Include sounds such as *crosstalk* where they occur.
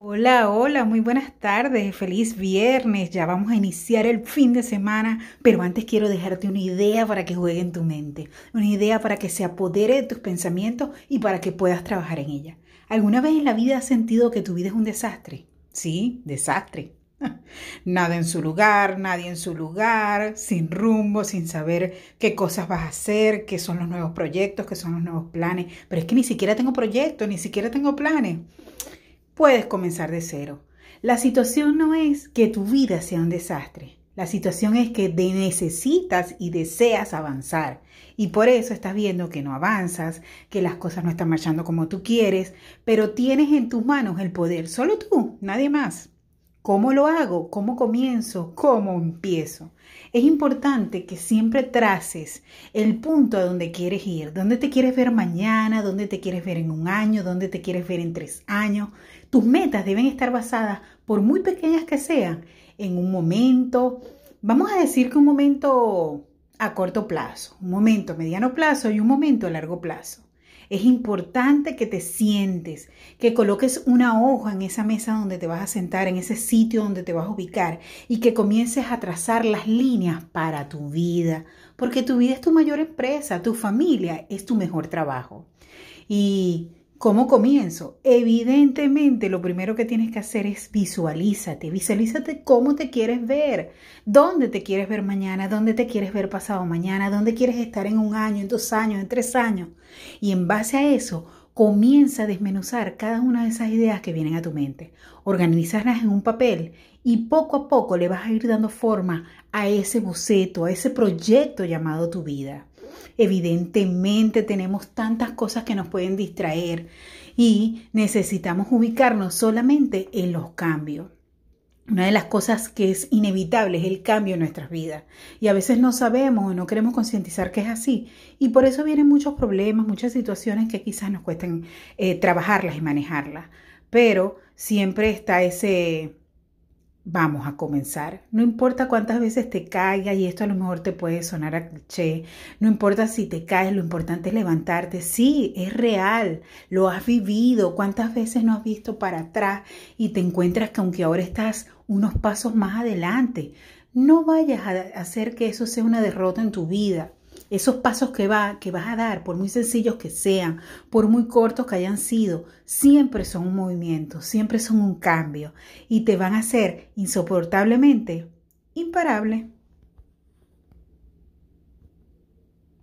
Hola, hola, muy buenas tardes, feliz viernes, ya vamos a iniciar el fin de semana, pero antes quiero dejarte una idea para que juegue en tu mente, una idea para que se apodere de tus pensamientos y para que puedas trabajar en ella. ¿Alguna vez en la vida has sentido que tu vida es un desastre? Sí, desastre. *laughs* Nada en su lugar, nadie en su lugar, sin rumbo, sin saber qué cosas vas a hacer, qué son los nuevos proyectos, qué son los nuevos planes. Pero es que ni siquiera tengo proyectos, ni siquiera tengo planes puedes comenzar de cero. La situación no es que tu vida sea un desastre. La situación es que necesitas y deseas avanzar. Y por eso estás viendo que no avanzas, que las cosas no están marchando como tú quieres, pero tienes en tus manos el poder, solo tú, nadie más. ¿Cómo lo hago? ¿Cómo comienzo? ¿Cómo empiezo? Es importante que siempre traces el punto a donde quieres ir, dónde te quieres ver mañana, dónde te quieres ver en un año, dónde te quieres ver en tres años. Tus metas deben estar basadas, por muy pequeñas que sean, en un momento, vamos a decir que un momento a corto plazo, un momento a mediano plazo y un momento a largo plazo. Es importante que te sientes, que coloques una hoja en esa mesa donde te vas a sentar, en ese sitio donde te vas a ubicar y que comiences a trazar las líneas para tu vida, porque tu vida es tu mayor empresa, tu familia es tu mejor trabajo. Y ¿Cómo comienzo? Evidentemente, lo primero que tienes que hacer es visualízate, visualízate cómo te quieres ver, dónde te quieres ver mañana, dónde te quieres ver pasado mañana, dónde quieres estar en un año, en dos años, en tres años. Y en base a eso, comienza a desmenuzar cada una de esas ideas que vienen a tu mente, organizarlas en un papel y poco a poco le vas a ir dando forma a ese boceto, a ese proyecto llamado tu vida. Evidentemente tenemos tantas cosas que nos pueden distraer y necesitamos ubicarnos solamente en los cambios. Una de las cosas que es inevitable es el cambio en nuestras vidas. Y a veces no sabemos o no queremos concientizar que es así. Y por eso vienen muchos problemas, muchas situaciones que quizás nos cuesten eh, trabajarlas y manejarlas, pero siempre está ese Vamos a comenzar. No importa cuántas veces te caigas y esto a lo mejor te puede sonar a cliché. No importa si te caes, lo importante es levantarte. Sí, es real. Lo has vivido. ¿Cuántas veces no has visto para atrás y te encuentras que aunque ahora estás unos pasos más adelante, no vayas a hacer que eso sea una derrota en tu vida. Esos pasos que, va, que vas a dar, por muy sencillos que sean, por muy cortos que hayan sido, siempre son un movimiento, siempre son un cambio y te van a hacer insoportablemente imparable.